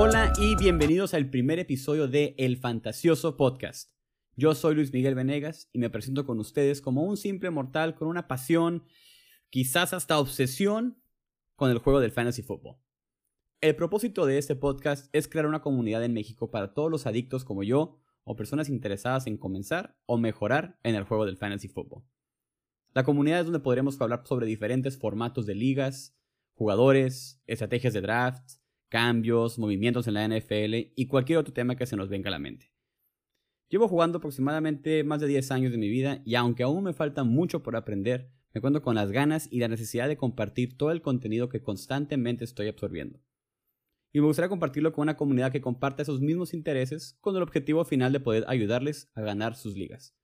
Hola y bienvenidos al primer episodio de El Fantasioso Podcast. Yo soy Luis Miguel Venegas y me presento con ustedes como un simple mortal con una pasión, quizás hasta obsesión, con el juego del fantasy football. El propósito de este podcast es crear una comunidad en México para todos los adictos como yo o personas interesadas en comenzar o mejorar en el juego del fantasy football. La comunidad es donde podremos hablar sobre diferentes formatos de ligas, jugadores, estrategias de draft, cambios, movimientos en la NFL y cualquier otro tema que se nos venga a la mente. Llevo jugando aproximadamente más de 10 años de mi vida y aunque aún me falta mucho por aprender, me cuento con las ganas y la necesidad de compartir todo el contenido que constantemente estoy absorbiendo y me gustaría compartirlo con una comunidad que comparta esos mismos intereses con el objetivo final de poder ayudarles a ganar sus ligas.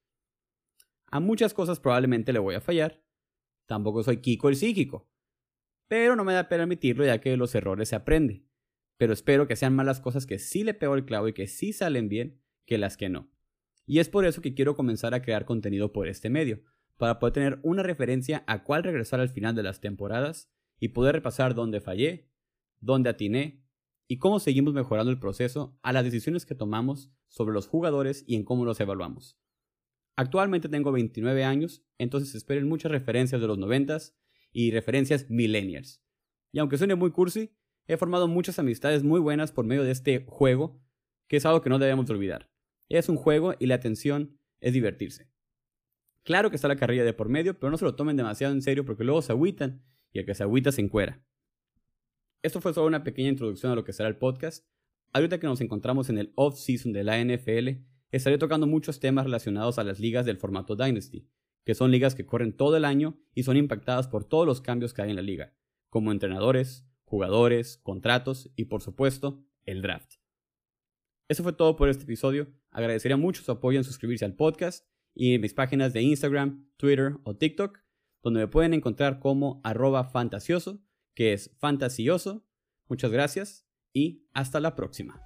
A muchas cosas probablemente le voy a fallar, tampoco soy Kiko el psíquico, pero no me da pena admitirlo ya que los errores se aprende, pero espero que sean más las cosas que sí le pego el clavo y que sí salen bien que las que no. Y es por eso que quiero comenzar a crear contenido por este medio, para poder tener una referencia a cuál regresar al final de las temporadas y poder repasar dónde fallé, dónde atiné y cómo seguimos mejorando el proceso a las decisiones que tomamos sobre los jugadores y en cómo los evaluamos. Actualmente tengo 29 años, entonces esperen muchas referencias de los 90 y referencias millennials. Y aunque suene muy cursi, he formado muchas amistades muy buenas por medio de este juego, que es algo que no debemos olvidar. Es un juego y la atención es divertirse. Claro que está la carrilla de por medio, pero no se lo tomen demasiado en serio porque luego se agüitan y el que se agüita se encuera. Esto fue solo una pequeña introducción a lo que será el podcast. Ahorita que nos encontramos en el off-season de la NFL, estaré tocando muchos temas relacionados a las ligas del formato Dynasty, que son ligas que corren todo el año y son impactadas por todos los cambios que hay en la liga, como entrenadores, jugadores, contratos y por supuesto el draft. Eso fue todo por este episodio. Agradecería mucho su apoyo en suscribirse al podcast y en mis páginas de Instagram, Twitter o TikTok, donde me pueden encontrar como arroba fantasioso que es fantasioso. Muchas gracias y hasta la próxima.